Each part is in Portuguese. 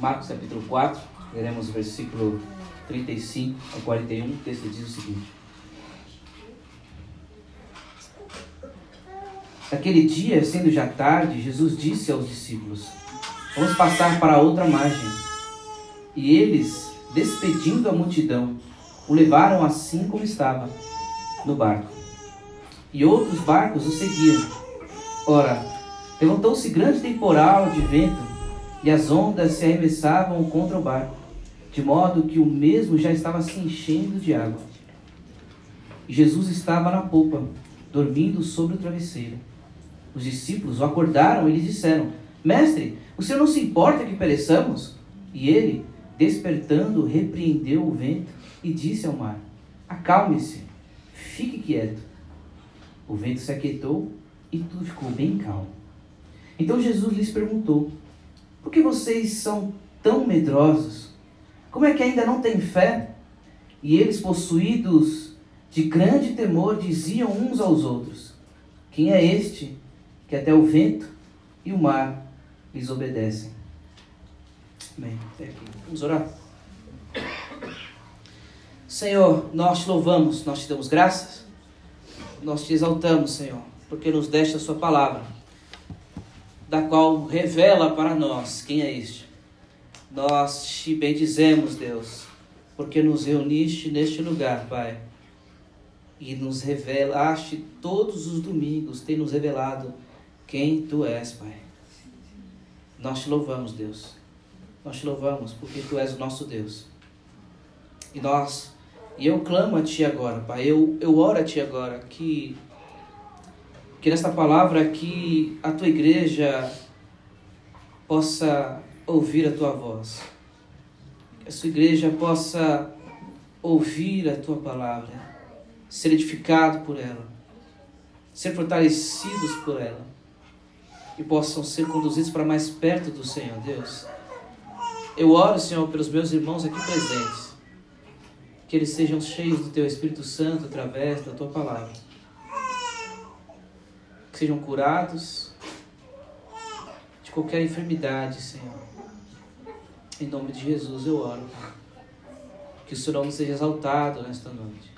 Marcos capítulo 4, leremos o versículo 35 ao 41, o texto diz o seguinte. Naquele dia, sendo já tarde, Jesus disse aos discípulos: Vamos passar para a outra margem. E eles, despedindo a multidão, o levaram assim como estava, no barco. E outros barcos o seguiam. Ora, levantou-se grande temporal de vento, e as ondas se arremessavam contra o barco, de modo que o mesmo já estava se enchendo de água. E Jesus estava na popa, dormindo sobre o travesseiro. Os discípulos o acordaram e lhe disseram: Mestre, o senhor não se importa que pereçamos? E ele, despertando, repreendeu o vento e disse ao mar: Acalme-se, fique quieto. O vento se aquietou e tudo ficou bem calmo. Então Jesus lhes perguntou: Por que vocês são tão medrosos? Como é que ainda não têm fé? E eles, possuídos de grande temor, diziam uns aos outros: Quem é este que até o vento e o mar lhes obedecem. Bem, até aqui. Vamos orar. Senhor, nós te louvamos, nós te damos graças, nós te exaltamos, Senhor, porque nos deste a Sua palavra, da qual revela para nós quem é este. Nós te bendizemos, Deus, porque nos reuniste neste lugar, Pai, e nos revelaste todos os domingos, tem nos revelado quem tu és, Pai. Nós te louvamos, Deus. Nós te louvamos porque tu és o nosso Deus. E nós, e eu clamo a ti agora, Pai. Eu, eu oro a ti agora que que nesta palavra aqui a tua igreja possa ouvir a tua voz. Que a sua igreja possa ouvir a tua palavra, ser edificado por ela, ser fortalecidos por ela e possam ser conduzidos para mais perto do Senhor, Deus. Eu oro, Senhor, pelos meus irmãos aqui presentes, que eles sejam cheios do Teu Espírito Santo através da Tua palavra, sejam curados de qualquer enfermidade, Senhor. Em nome de Jesus eu oro. Que o Seu nome seja exaltado nesta noite,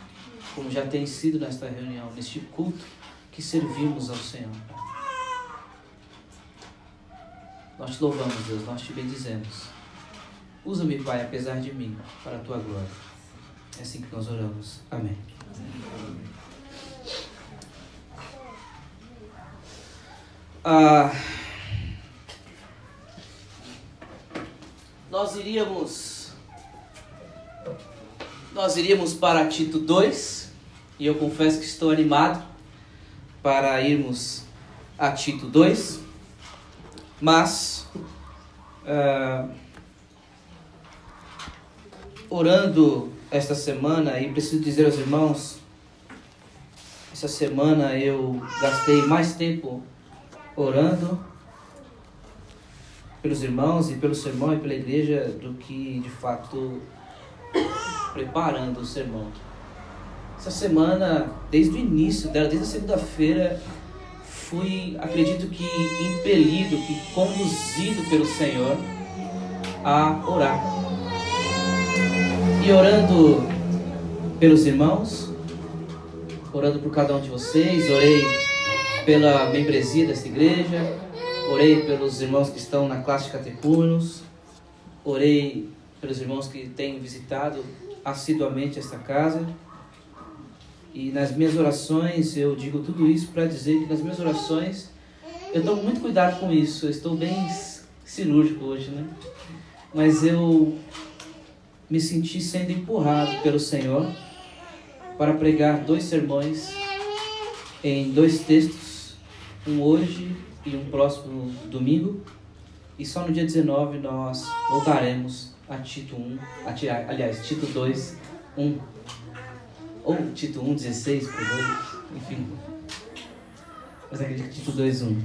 como já tem sido nesta reunião, neste culto que servimos ao Senhor. Nós te louvamos, Deus, nós te bendizemos. Usa-me, Pai, apesar de mim, para a tua glória. É assim que nós oramos. Amém. Ah, nós iríamos nós iríamos para Tito 2 e eu confesso que estou animado para irmos a Tito 2 mas, uh, orando esta semana, e preciso dizer aos irmãos, essa semana eu gastei mais tempo orando pelos irmãos e pelo sermão e pela igreja do que de fato preparando o sermão. Essa semana, desde o início dela, desde a segunda-feira, fui, acredito que impelido, que conduzido pelo Senhor a orar. E orando pelos irmãos, orando por cada um de vocês, orei pela membresia desta igreja, orei pelos irmãos que estão na classe de catecumenos, orei pelos irmãos que têm visitado assiduamente esta casa e nas minhas orações, eu digo tudo isso para dizer que nas minhas orações eu tomo muito cuidado com isso. Eu estou bem cirúrgico hoje, né? Mas eu me senti sendo empurrado pelo Senhor para pregar dois sermões em dois textos, um hoje e um próximo domingo. E só no dia 19 nós voltaremos a Tito 1, a, aliás, Tito 2, 1 ou Tito 1, 16 por 2, enfim. Mas acredito que Tito 2, 1.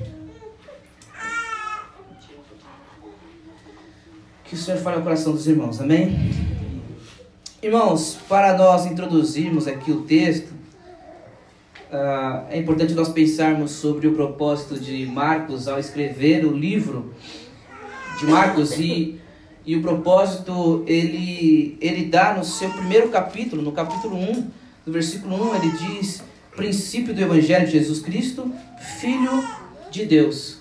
Que o Senhor fale ao coração dos irmãos, amém? Irmãos, para nós introduzirmos aqui o texto, uh, é importante nós pensarmos sobre o propósito de Marcos ao escrever o livro de Marcos e, e o propósito ele, ele dá no seu primeiro capítulo, no capítulo 1, no versículo 1, ele diz: princípio do Evangelho de Jesus Cristo, Filho de Deus.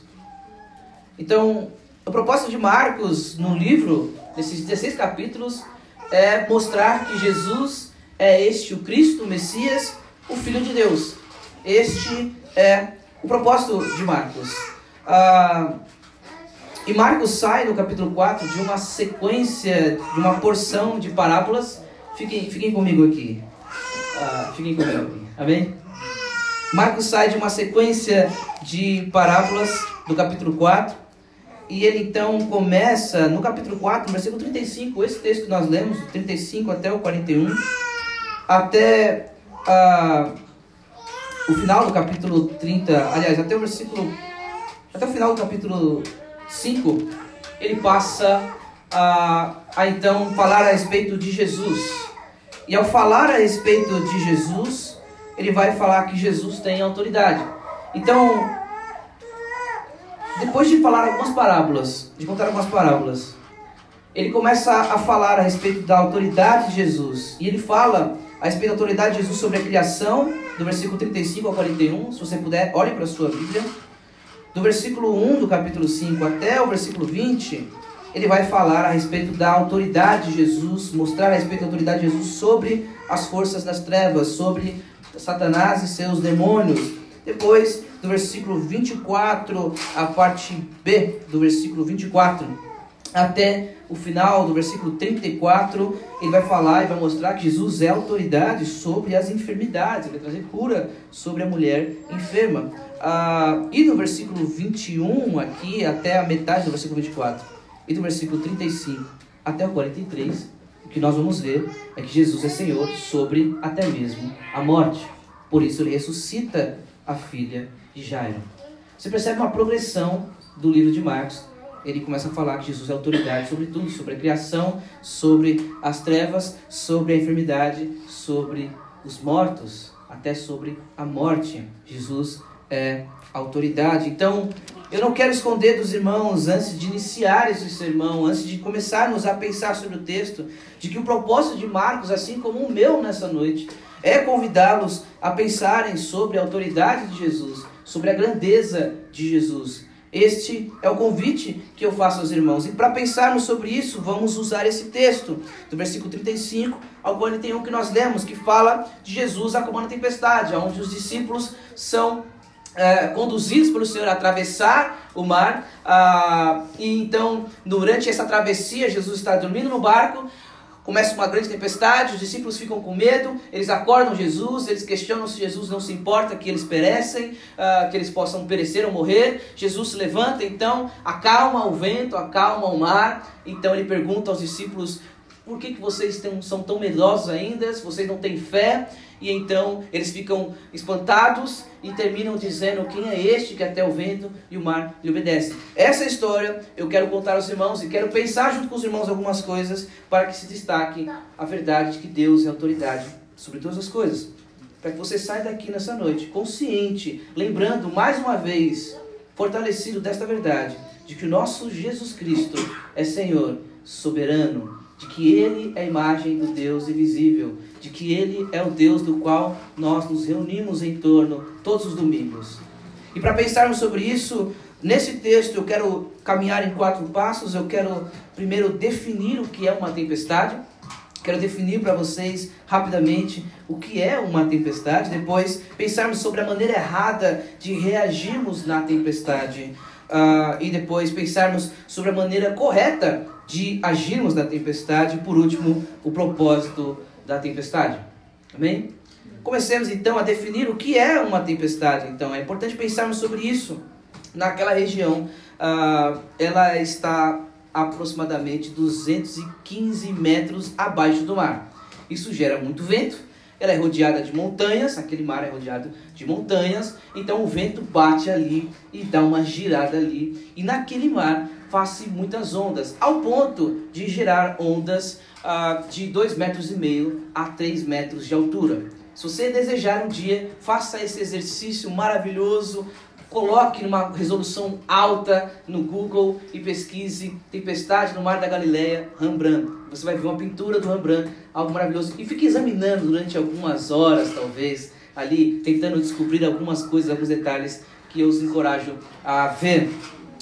Então, o propósito de Marcos no livro, nesses 16 capítulos, é mostrar que Jesus é este o Cristo, o Messias, o Filho de Deus. Este é o propósito de Marcos. Ah, e Marcos sai no capítulo 4 de uma sequência, de uma porção de parábolas. Fiquem, fiquem comigo aqui. Ah, fiquem comigo aqui. Amém? Marcos sai de uma sequência de parábolas do capítulo 4. E ele então começa no capítulo 4, no versículo 35, esse texto que nós lemos, 35 até o 41, até ah, o final do capítulo 30, aliás, até o versículo, até o final do capítulo 5, ele passa a, a então falar a respeito de Jesus. E ao falar a respeito de Jesus, ele vai falar que Jesus tem autoridade. Então, depois de falar algumas parábolas, de contar algumas parábolas, ele começa a falar a respeito da autoridade de Jesus. E ele fala a respeito da autoridade de Jesus sobre a criação, do versículo 35 ao 41. Se você puder, olhe para a sua Bíblia. Do versículo 1 do capítulo 5 até o versículo 20, ele vai falar a respeito da autoridade de Jesus, mostrar a respeito da autoridade de Jesus sobre as forças das trevas, sobre Satanás e seus demônios. Depois, do versículo 24, a parte B do versículo 24, até o final do versículo 34, ele vai falar e vai mostrar que Jesus é autoridade sobre as enfermidades, ele vai trazer cura sobre a mulher enferma. Ah, e no versículo 21, aqui até a metade do versículo 24, e do versículo 35 até o 43, o que nós vamos ver é que Jesus é Senhor sobre até mesmo a morte. Por isso ele ressuscita a filha de Jairo. Você percebe uma progressão do livro de Marcos. Ele começa a falar que Jesus é autoridade sobre tudo, sobre a criação, sobre as trevas, sobre a enfermidade, sobre os mortos, até sobre a morte. Jesus é autoridade. Então, eu não quero esconder dos irmãos, antes de iniciar esse sermão, antes de começarmos a pensar sobre o texto, de que o propósito de Marcos, assim como o meu nessa noite, é convidá-los a pensarem sobre a autoridade de Jesus, sobre a grandeza de Jesus. Este é o convite que eu faço aos irmãos. E para pensarmos sobre isso, vamos usar esse texto, do versículo 35 ao 41 que nós lemos, que fala de Jesus acalmando a tempestade, onde os discípulos são é, conduzidos pelo Senhor a atravessar o mar. Ah, e então, durante essa travessia, Jesus está dormindo no barco. Começa uma grande tempestade, os discípulos ficam com medo, eles acordam Jesus, eles questionam se Jesus não se importa que eles perecem, uh, que eles possam perecer ou morrer. Jesus se levanta, então, acalma o vento, acalma o mar. Então ele pergunta aos discípulos: por que, que vocês são tão medrosos ainda? Se vocês não têm fé? E então eles ficam espantados e terminam dizendo: Quem é este que até o vento e o mar lhe obedece? Essa história eu quero contar aos irmãos e quero pensar junto com os irmãos algumas coisas para que se destaque a verdade de que Deus é autoridade sobre todas as coisas. Para que você saia daqui nessa noite consciente, lembrando mais uma vez, fortalecido desta verdade, de que o nosso Jesus Cristo é Senhor, soberano, de que Ele é a imagem do Deus invisível, que Ele é o Deus do qual nós nos reunimos em torno todos os domingos. E para pensarmos sobre isso, nesse texto eu quero caminhar em quatro passos. Eu quero primeiro definir o que é uma tempestade. Quero definir para vocês rapidamente o que é uma tempestade. Depois, pensarmos sobre a maneira errada de reagirmos na tempestade. Uh, e depois pensarmos sobre a maneira correta de agirmos na tempestade. E por último, o propósito da tempestade. Amém? Comecemos então a definir o que é uma tempestade. Então é importante pensarmos sobre isso. Naquela região, uh, ela está aproximadamente 215 metros abaixo do mar. Isso gera muito vento. Ela é rodeada de montanhas, aquele mar é rodeado de montanhas, então o vento bate ali e dá uma girada ali. E naquele mar faz-se muitas ondas, ao ponto de gerar ondas uh, de 2 metros e meio a 3 metros de altura. Se você desejar um dia, faça esse exercício maravilhoso, coloque numa resolução alta no Google e pesquise Tempestade no Mar da Galileia, Rembrandt. Você vai ver uma pintura do Rembrandt, algo maravilhoso. E fique examinando durante algumas horas, talvez, ali, tentando descobrir algumas coisas, alguns detalhes que eu os encorajo a ver.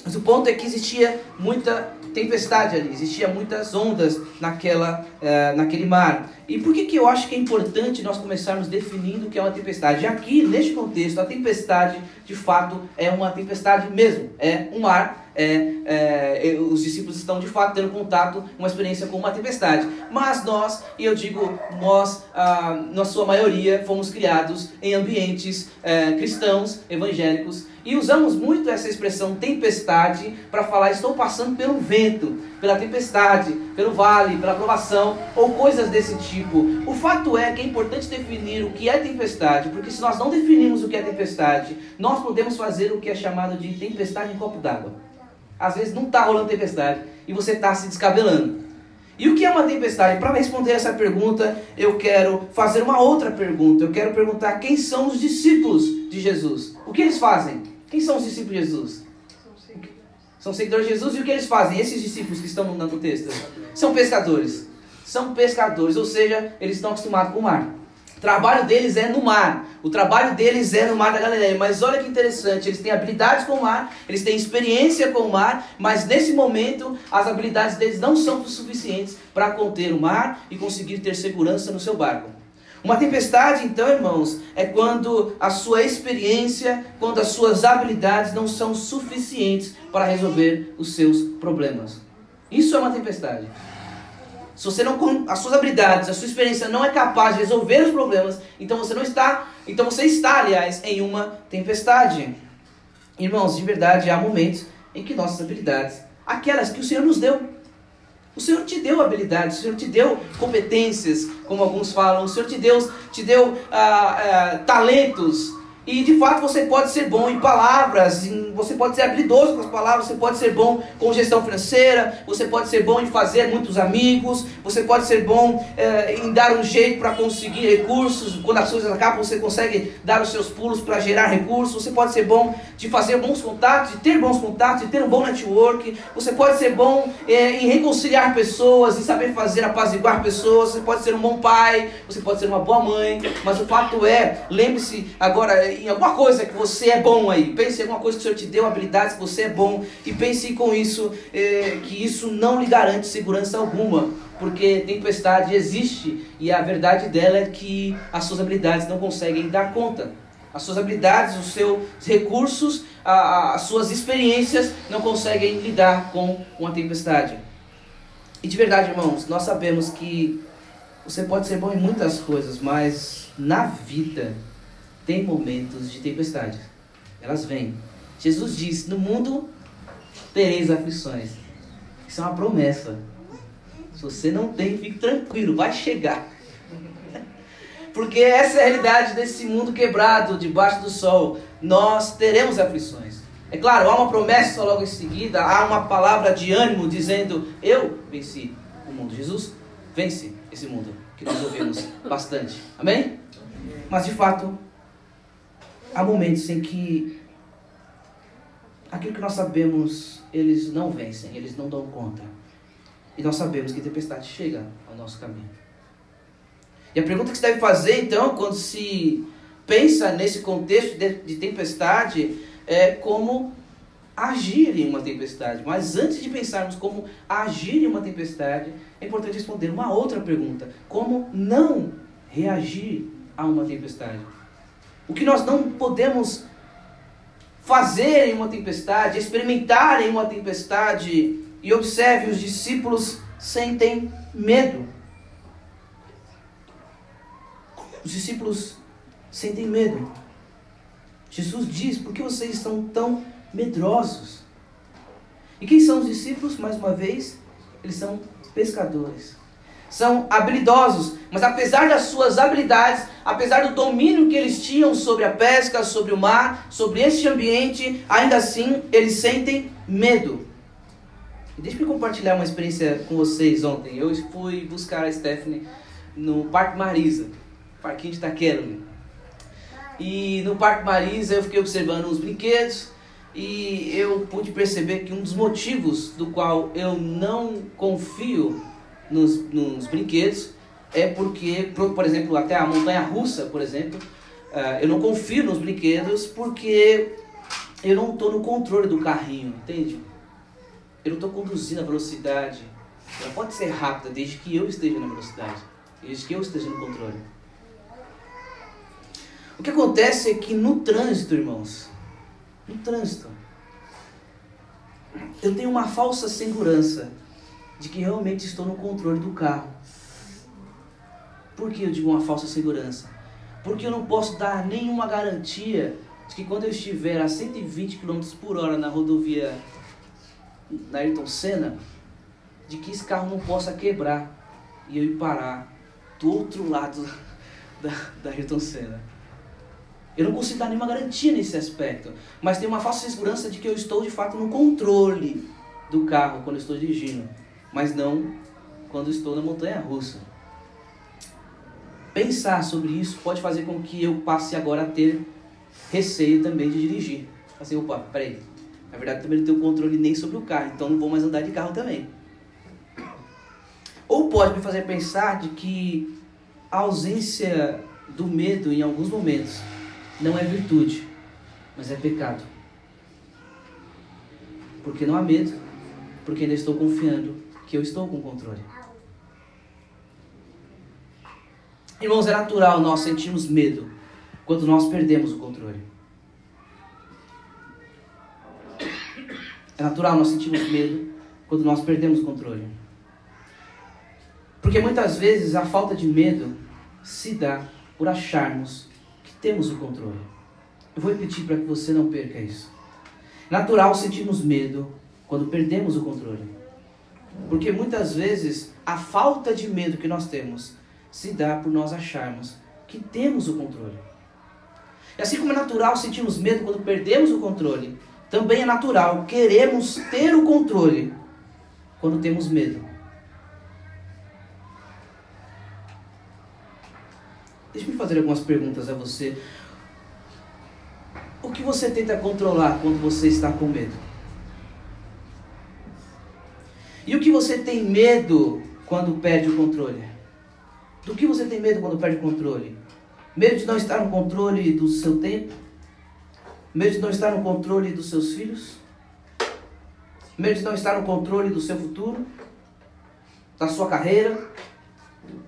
Mas o ponto é que existia muita tempestade ali, existia muitas ondas naquela, uh, naquele mar. E por que, que eu acho que é importante nós começarmos definindo o que é uma tempestade? Aqui, neste contexto, a tempestade, de fato, é uma tempestade mesmo. É um mar, é, é, os discípulos estão, de fato, tendo contato, uma experiência com uma tempestade. Mas nós, e eu digo nós, ah, na sua maioria, fomos criados em ambientes é, cristãos, evangélicos, e usamos muito essa expressão tempestade para falar estou passando pelo vento, pela tempestade, pelo vale, pela provação ou coisas desse tipo. O fato é que é importante definir o que é tempestade, porque se nós não definirmos o que é tempestade, nós podemos fazer o que é chamado de tempestade em copo d'água. Às vezes não está rolando tempestade e você está se descabelando. E o que é uma tempestade? Para responder essa pergunta, eu quero fazer uma outra pergunta. Eu quero perguntar quem são os discípulos de Jesus. O que eles fazem? Quem são os discípulos de Jesus? São seguidores de Jesus e o que eles fazem? Esses discípulos que estão no texto são pescadores. São pescadores, ou seja, eles estão acostumados com o mar. O trabalho deles é no mar. O trabalho deles é no mar da Galileia. Mas olha que interessante, eles têm habilidades com o mar, eles têm experiência com o mar, mas nesse momento as habilidades deles não são suficientes para conter o mar e conseguir ter segurança no seu barco. Uma tempestade, então, irmãos, é quando a sua experiência, quando as suas habilidades não são suficientes para resolver os seus problemas. Isso é uma tempestade. Se você não as suas habilidades, a sua experiência não é capaz de resolver os problemas, então você não está, então você está, aliás, em uma tempestade. Irmãos, de verdade, há momentos em que nossas habilidades, aquelas que o Senhor nos deu, o Senhor te deu habilidades, o Senhor te deu competências, como alguns falam, o Senhor te deu, te deu ah, ah, talentos, e de fato você pode ser bom em palavras, em, você pode ser habilidoso com as palavras, você pode ser bom com gestão financeira, você pode ser bom em fazer muitos amigos, você pode ser bom eh, em dar um jeito para conseguir recursos. Quando as coisas acabam, você consegue dar os seus pulos para gerar recursos. Você pode ser bom de fazer bons contatos, de ter bons contatos, de ter um bom network. Você pode ser bom eh, em reconciliar pessoas, em saber fazer apaziguar pessoas. Você pode ser um bom pai, você pode ser uma boa mãe. Mas o fato é, lembre-se agora em alguma coisa que você é bom aí. Pense em alguma coisa que o Senhor te deu, habilidades que você é bom. E pense com isso é, que isso não lhe garante segurança alguma. Porque tempestade existe e a verdade dela é que as suas habilidades não conseguem dar conta. As suas habilidades, os seus recursos, a, as suas experiências não conseguem lidar com uma tempestade. E de verdade, irmãos, nós sabemos que você pode ser bom em muitas coisas, mas na vida tem momentos de tempestade. Elas vêm. Jesus diz: No mundo tereis aflições. Isso é uma promessa. Se você não tem, fique tranquilo, vai chegar. Porque essa é a realidade desse mundo quebrado debaixo do sol. Nós teremos aflições. É claro, há uma promessa logo em seguida, há uma palavra de ânimo dizendo: Eu venci o mundo. Jesus vence esse mundo, que nós ouvimos bastante. Amém? Mas de fato, há momentos em que aquilo que nós sabemos, eles não vencem, eles não dão conta. E nós sabemos que tempestade chega ao nosso caminho. E a pergunta que se deve fazer, então, quando se pensa nesse contexto de, de tempestade, é como agir em uma tempestade. Mas antes de pensarmos como agir em uma tempestade, é importante responder uma outra pergunta: como não reagir a uma tempestade? O que nós não podemos fazer em uma tempestade, experimentar em uma tempestade, e observe, os discípulos sentem medo. Os discípulos sentem medo. Jesus diz: por que vocês estão tão medrosos? E quem são os discípulos? Mais uma vez, eles são pescadores são habilidosos, mas apesar das suas habilidades, apesar do domínio que eles tinham sobre a pesca, sobre o mar, sobre este ambiente, ainda assim eles sentem medo. Deixa eu compartilhar uma experiência com vocês ontem. Eu fui buscar a Stephanie no Parque Marisa, parquinho de Itaquera. E no Parque Marisa eu fiquei observando os brinquedos e eu pude perceber que um dos motivos do qual eu não confio nos, nos brinquedos é porque, por, exemplo, até a montanha russa, por exemplo, uh, eu não confio nos brinquedos porque eu não estou no controle do carrinho, entende? Eu não estou conduzindo a velocidade. Ela pode ser rápida desde que eu esteja na velocidade, desde que eu esteja no controle. O que acontece é que no trânsito, irmãos, no trânsito, eu tenho uma falsa segurança de que realmente estou no controle do carro. Por que eu digo uma falsa segurança? Porque eu não posso dar nenhuma garantia de que quando eu estiver a 120 km por hora na rodovia na Ayrton Senna, de que esse carro não possa quebrar e eu ir parar do outro lado da, da Ayrton Senna. Eu não consigo dar nenhuma garantia nesse aspecto, mas tem uma falsa segurança de que eu estou de fato no controle do carro quando eu estou dirigindo, mas não quando estou na montanha russa. Pensar sobre isso pode fazer com que eu passe agora a ter receio também de dirigir. Assim, opa, peraí, na verdade também não tenho controle nem sobre o carro, então não vou mais andar de carro também. Ou pode me fazer pensar de que a ausência do medo em alguns momentos não é virtude, mas é pecado. Porque não há medo, porque ainda estou confiando que eu estou com controle. Irmãos, é natural nós sentirmos medo quando nós perdemos o controle. É natural nós sentirmos medo quando nós perdemos o controle. Porque muitas vezes a falta de medo se dá por acharmos temos o controle. Eu vou repetir para que você não perca isso. Natural sentirmos medo quando perdemos o controle. Porque muitas vezes a falta de medo que nós temos se dá por nós acharmos que temos o controle. E assim como é natural sentirmos medo quando perdemos o controle, também é natural queremos ter o controle quando temos medo. Deixa eu fazer algumas perguntas a você. O que você tenta controlar quando você está com medo? E o que você tem medo quando perde o controle? Do que você tem medo quando perde o controle? Medo de não estar no controle do seu tempo? Medo de não estar no controle dos seus filhos? Medo de não estar no controle do seu futuro? Da sua carreira?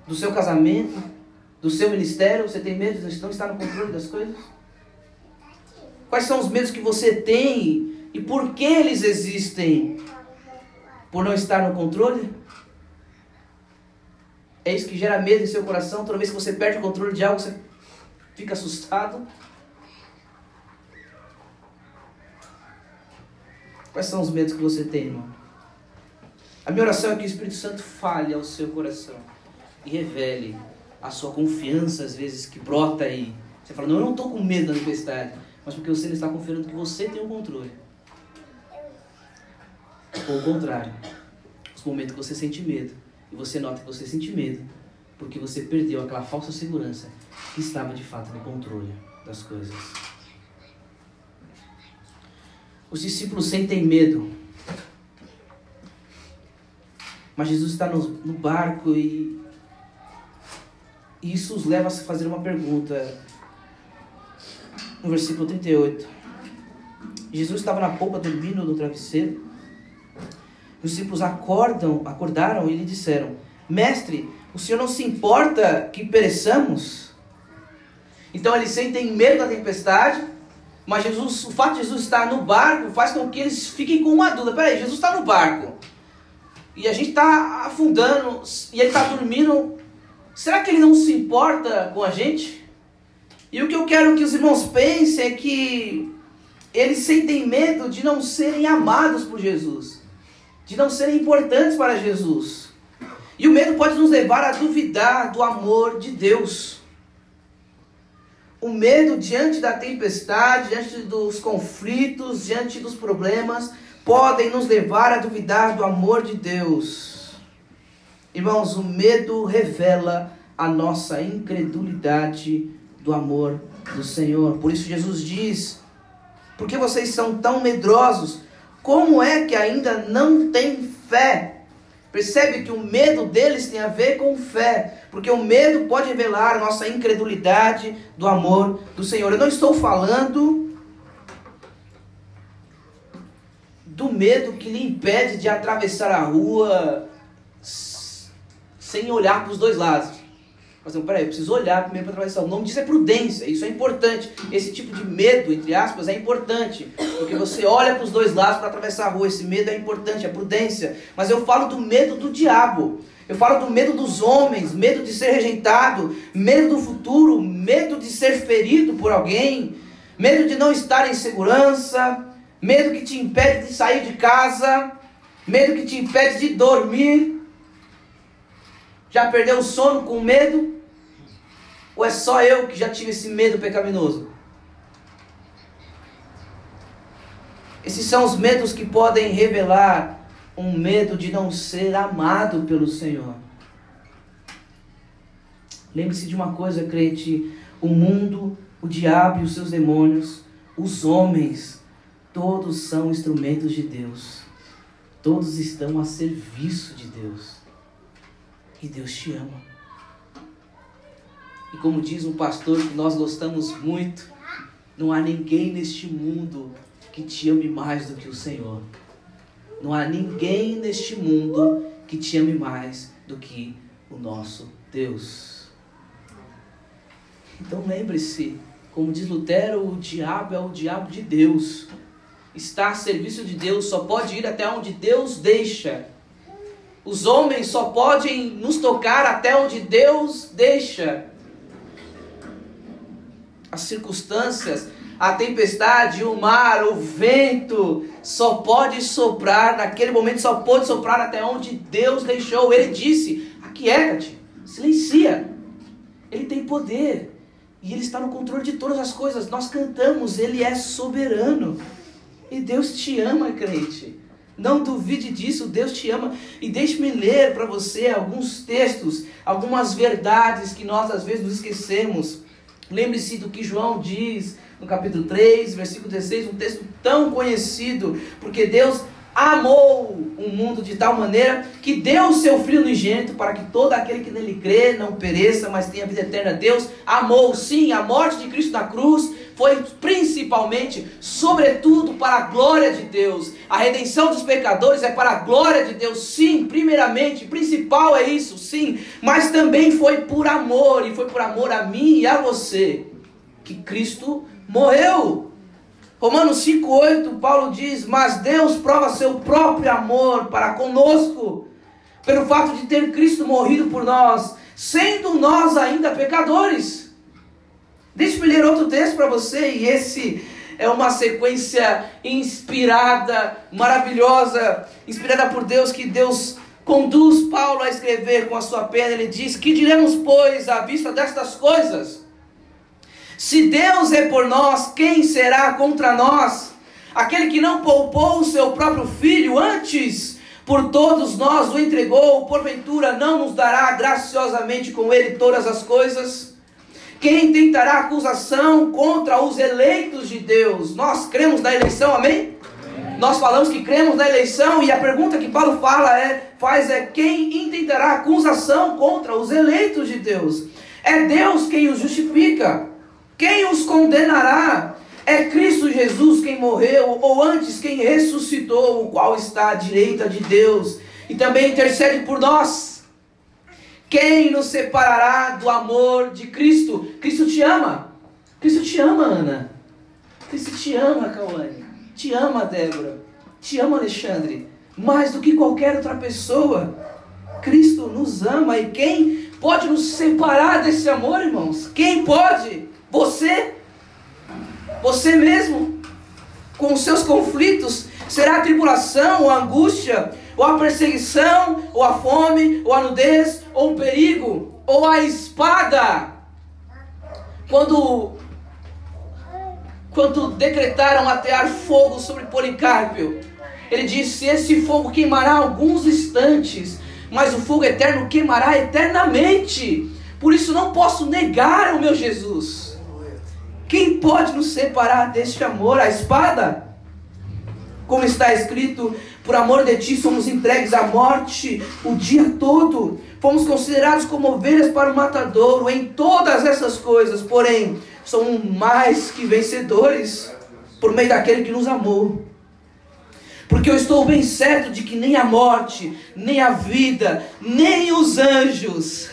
Do seu casamento? do seu ministério? Você tem medo de não estar no controle das coisas? Quais são os medos que você tem e por que eles existem? Por não estar no controle? É isso que gera medo em seu coração. Toda vez que você perde o controle de algo, você fica assustado. Quais são os medos que você tem, irmão? A minha oração é que o Espírito Santo fale ao seu coração e revele a sua confiança, às vezes, que brota aí. Você fala, não, eu não estou com medo da tempestade, mas porque você não está confiando que você tem o controle. Ou o contrário, os momentos que você sente medo, e você nota que você sente medo, porque você perdeu aquela falsa segurança que estava de fato no controle das coisas. Os discípulos sentem medo, mas Jesus está no, no barco e isso os leva a fazer uma pergunta. No versículo 38. Jesus estava na polpa dormindo no travesseiro. Os discípulos acordam, acordaram e lhe disseram: Mestre, o senhor não se importa que pereçamos? Então eles sentem medo da tempestade, mas Jesus, o fato de Jesus estar no barco faz com que eles fiquem com uma dúvida. Peraí, Jesus está no barco e a gente está afundando e ele está dormindo Será que ele não se importa com a gente? E o que eu quero que os irmãos pensem é que eles sentem medo de não serem amados por Jesus, de não serem importantes para Jesus. E o medo pode nos levar a duvidar do amor de Deus. O medo diante da tempestade, diante dos conflitos, diante dos problemas, podem nos levar a duvidar do amor de Deus. Irmãos, o medo revela a nossa incredulidade do amor do Senhor. Por isso Jesus diz: Por que vocês são tão medrosos? Como é que ainda não têm fé? Percebe que o medo deles tem a ver com fé, porque o medo pode revelar a nossa incredulidade do amor do Senhor. Eu não estou falando do medo que lhe impede de atravessar a rua sem olhar para os dois lados. Mas não, peraí, eu preciso olhar primeiro para atravessar. O nome disso é prudência, isso é importante. Esse tipo de medo, entre aspas, é importante. Porque você olha para os dois lados para atravessar a rua. Esse medo é importante, é prudência. Mas eu falo do medo do diabo. Eu falo do medo dos homens, medo de ser rejeitado, medo do futuro, medo de ser ferido por alguém, medo de não estar em segurança, medo que te impede de sair de casa, medo que te impede de dormir. Já perdeu o sono com medo? Ou é só eu que já tive esse medo pecaminoso? Esses são os medos que podem revelar um medo de não ser amado pelo Senhor. Lembre-se de uma coisa, crente: o mundo, o diabo e os seus demônios, os homens, todos são instrumentos de Deus. Todos estão a serviço de Deus. E Deus te ama. E como diz um pastor que nós gostamos muito, não há ninguém neste mundo que te ame mais do que o Senhor. Não há ninguém neste mundo que te ame mais do que o nosso Deus. Então lembre-se, como diz Lutero, o diabo é o diabo de Deus. Está a serviço de Deus, só pode ir até onde Deus deixa. Os homens só podem nos tocar até onde Deus deixa as circunstâncias, a tempestade, o mar, o vento, só pode soprar, naquele momento só pode soprar até onde Deus deixou. Ele disse: aquieta-te, silencia. Ele tem poder e Ele está no controle de todas as coisas. Nós cantamos, Ele é soberano. E Deus te ama, crente. Não duvide disso, Deus te ama. E deixe-me ler para você alguns textos, algumas verdades que nós às vezes nos esquecemos. Lembre-se do que João diz no capítulo 3, versículo 16, um texto tão conhecido, porque Deus amou o mundo de tal maneira que deu o seu Filho unigênito para que todo aquele que nele crê não pereça, mas tenha vida eterna. Deus amou, sim, a morte de Cristo na cruz foi principalmente, sobretudo, para a glória de Deus. A redenção dos pecadores é para a glória de Deus, sim, primeiramente, principal é isso, sim, mas também foi por amor, e foi por amor a mim e a você que Cristo morreu. Romanos 5,8, Paulo diz: Mas Deus prova seu próprio amor para conosco, pelo fato de ter Cristo morrido por nós, sendo nós ainda pecadores. Deixa-me ler outro texto para você, e esse é uma sequência inspirada, maravilhosa, inspirada por Deus, que Deus conduz Paulo a escrever com a sua pena. Ele diz: Que diremos, pois, à vista destas coisas? Se Deus é por nós, quem será contra nós? Aquele que não poupou o seu próprio filho, antes por todos nós o entregou, porventura não nos dará graciosamente com ele todas as coisas? Quem tentará acusação contra os eleitos de Deus? Nós cremos na eleição, amém? amém? Nós falamos que cremos na eleição e a pergunta que Paulo fala é, faz é quem intentará acusação contra os eleitos de Deus? É Deus quem os justifica. Quem os condenará? É Cristo Jesus quem morreu, ou antes quem ressuscitou, o qual está à direita de Deus e também intercede por nós. Quem nos separará do amor de Cristo? Cristo te ama. Cristo te ama, Ana. Cristo te ama, Cauane. Te ama, Débora. Te ama, Alexandre. Mais do que qualquer outra pessoa. Cristo nos ama. E quem pode nos separar desse amor, irmãos? Quem pode? Você, você mesmo, com os seus conflitos, será a tribulação, ou a angústia, ou a perseguição, ou a fome, ou a nudez, ou o perigo, ou a espada. Quando, quando decretaram atear fogo sobre Policarpio, ele disse: Esse fogo queimará alguns instantes, mas o fogo eterno queimará eternamente. Por isso não posso negar o meu Jesus. Quem pode nos separar deste amor? A espada? Como está escrito, por amor de ti somos entregues à morte o dia todo. Fomos considerados como ovelhas para o matadouro em todas essas coisas, porém, somos mais que vencedores por meio daquele que nos amou. Porque eu estou bem certo de que nem a morte, nem a vida, nem os anjos,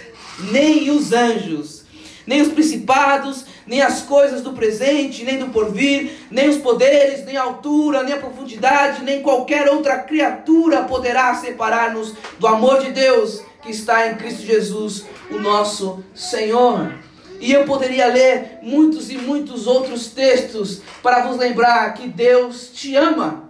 nem os anjos, nem os principados, nem as coisas do presente, nem do porvir, nem os poderes, nem a altura, nem a profundidade, nem qualquer outra criatura poderá separar-nos do amor de Deus que está em Cristo Jesus, o nosso Senhor. E eu poderia ler muitos e muitos outros textos para vos lembrar que Deus te ama.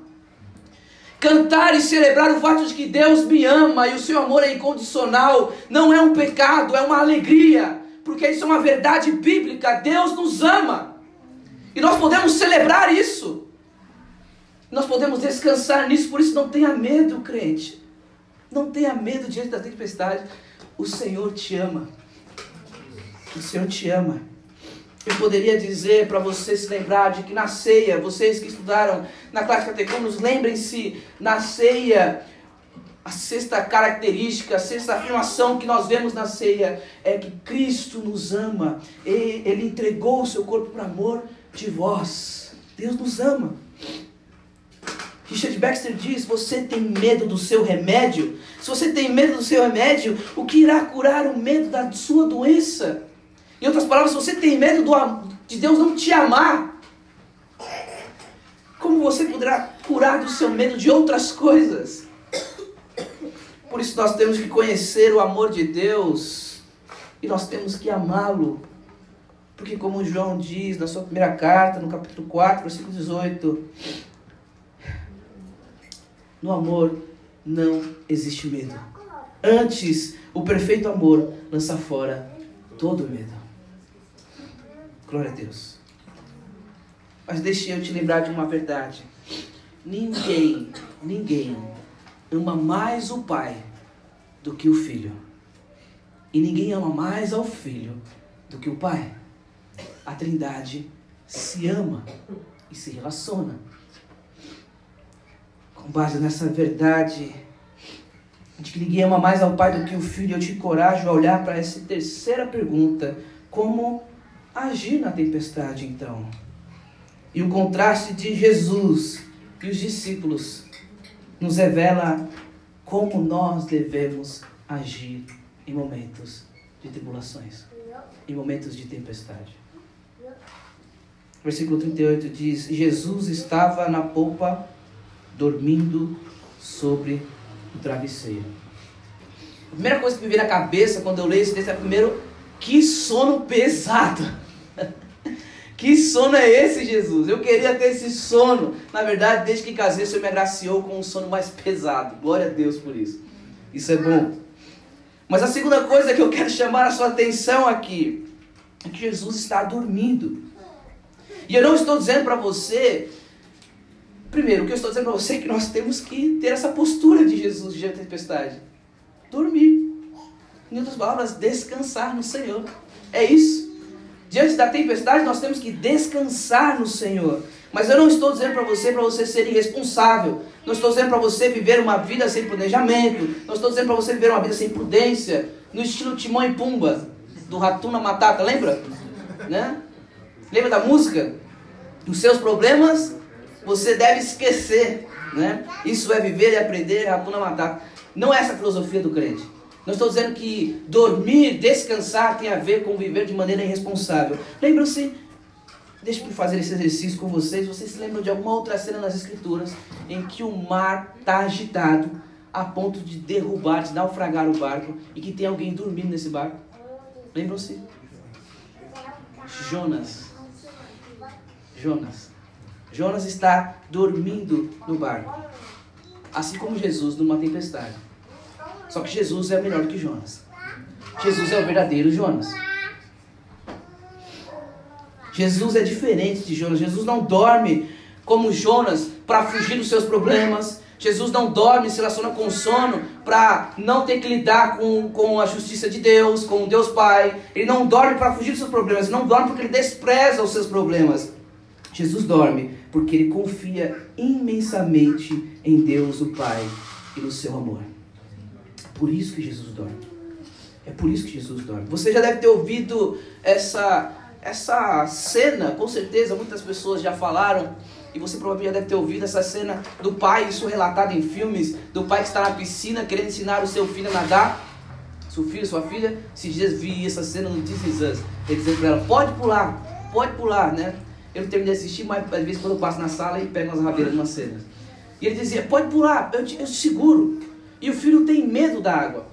Cantar e celebrar o fato de que Deus me ama e o seu amor é incondicional não é um pecado, é uma alegria, porque isso é uma verdade bíblica. Deus nos ama e nós podemos celebrar isso, nós podemos descansar nisso, por isso não tenha medo, crente, não tenha medo diante da tempestade. O Senhor te ama, o Senhor te ama. Eu poderia dizer para você se lembrar de que na ceia, vocês que estudaram na classe catecúmenos, lembrem-se na ceia, a sexta característica, a sexta afirmação que nós vemos na ceia é que Cristo nos ama. Ele entregou o seu corpo por amor de vós. Deus nos ama. Richard Baxter diz: Você tem medo do seu remédio? Se você tem medo do seu remédio, o que irá curar o medo da sua doença? Em outras palavras, se você tem medo do, de Deus não te amar, como você poderá curar do seu medo de outras coisas? Por isso nós temos que conhecer o amor de Deus e nós temos que amá-lo. Porque como João diz na sua primeira carta, no capítulo 4, versículo 18, no amor não existe medo. Antes, o perfeito amor lança fora todo medo. Glória a Deus. Mas deixe eu te lembrar de uma verdade. Ninguém, ninguém ama mais o Pai do que o Filho. E ninguém ama mais ao Filho do que o Pai. A Trindade se ama e se relaciona. Com base nessa verdade de que ninguém ama mais ao Pai do que o Filho, eu te encorajo a olhar para essa terceira pergunta: como agir na tempestade, então. E o contraste de Jesus e os discípulos nos revela como nós devemos agir em momentos de tribulações, em momentos de tempestade. Versículo 38 diz: Jesus estava na polpa, dormindo sobre o travesseiro. A primeira coisa que me veio na cabeça quando eu leio esse texto é primeiro, que sono pesado. Que sono é esse, Jesus? Eu queria ter esse sono. Na verdade, desde que casei, o Senhor me agraciou com um sono mais pesado. Glória a Deus por isso. Isso é bom. Mas a segunda coisa que eu quero chamar a sua atenção aqui é que Jesus está dormindo. E eu não estou dizendo para você, primeiro, o que eu estou dizendo para você é que nós temos que ter essa postura de Jesus diante da tempestade: dormir. Em outras palavras, descansar no Senhor. É isso. Diante da tempestade, nós temos que descansar no Senhor. Mas eu não estou dizendo para você para você ser irresponsável. Não estou dizendo para você viver uma vida sem planejamento. Não estou dizendo para você viver uma vida sem prudência, no estilo Timão e Pumba, do Ratuna Matata, lembra? Né? Lembra da música? Os seus problemas você deve esquecer, né? Isso é viver e aprender Ratuna Matata. Não é essa a filosofia do crente. Não estou dizendo que dormir, descansar tem a ver com viver de maneira irresponsável. Lembram-se? Deixa eu fazer esse exercício com vocês. Vocês se lembram de alguma outra cena nas Escrituras em que o mar está agitado a ponto de derrubar, de naufragar o barco e que tem alguém dormindo nesse barco? Lembram-se? Jonas. Jonas. Jonas está dormindo no barco. Assim como Jesus numa tempestade. Só que Jesus é melhor que Jonas. Jesus é o verdadeiro Jonas. Jesus é diferente de Jonas. Jesus não dorme como Jonas para fugir dos seus problemas. Jesus não dorme, se relaciona com sono para não ter que lidar com, com a justiça de Deus, com Deus Pai. Ele não dorme para fugir dos seus problemas, ele não dorme porque ele despreza os seus problemas. Jesus dorme porque ele confia imensamente em Deus o Pai e no seu amor. Por isso que Jesus dorme. É por isso que Jesus dorme. Você já deve ter ouvido essa, essa cena, com certeza, muitas pessoas já falaram e você provavelmente já deve ter ouvido essa cena do pai, isso relatado em filmes, do pai que está na piscina querendo ensinar o seu filho a nadar. Seu filho, sua filha, se dias vi essa cena no Is Us. Ele dizendo para ela, pode pular, pode pular, né? Eu não terminei de assistir, mas às vezes quando eu passo na sala e pego umas rabeiras numa cena. E ele dizia, pode pular, eu te, eu te seguro. E o filho tem medo da água.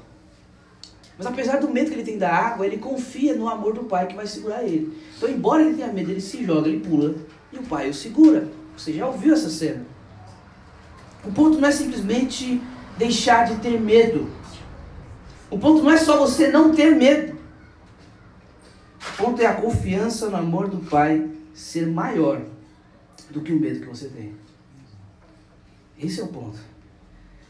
Mas apesar do medo que ele tem da água, ele confia no amor do pai que vai segurar ele. Então, embora ele tenha medo, ele se joga, ele pula e o pai o segura. Você já ouviu essa cena? O ponto não é simplesmente deixar de ter medo. O ponto não é só você não ter medo. O ponto é a confiança no amor do Pai ser maior do que o medo que você tem. Esse é o ponto.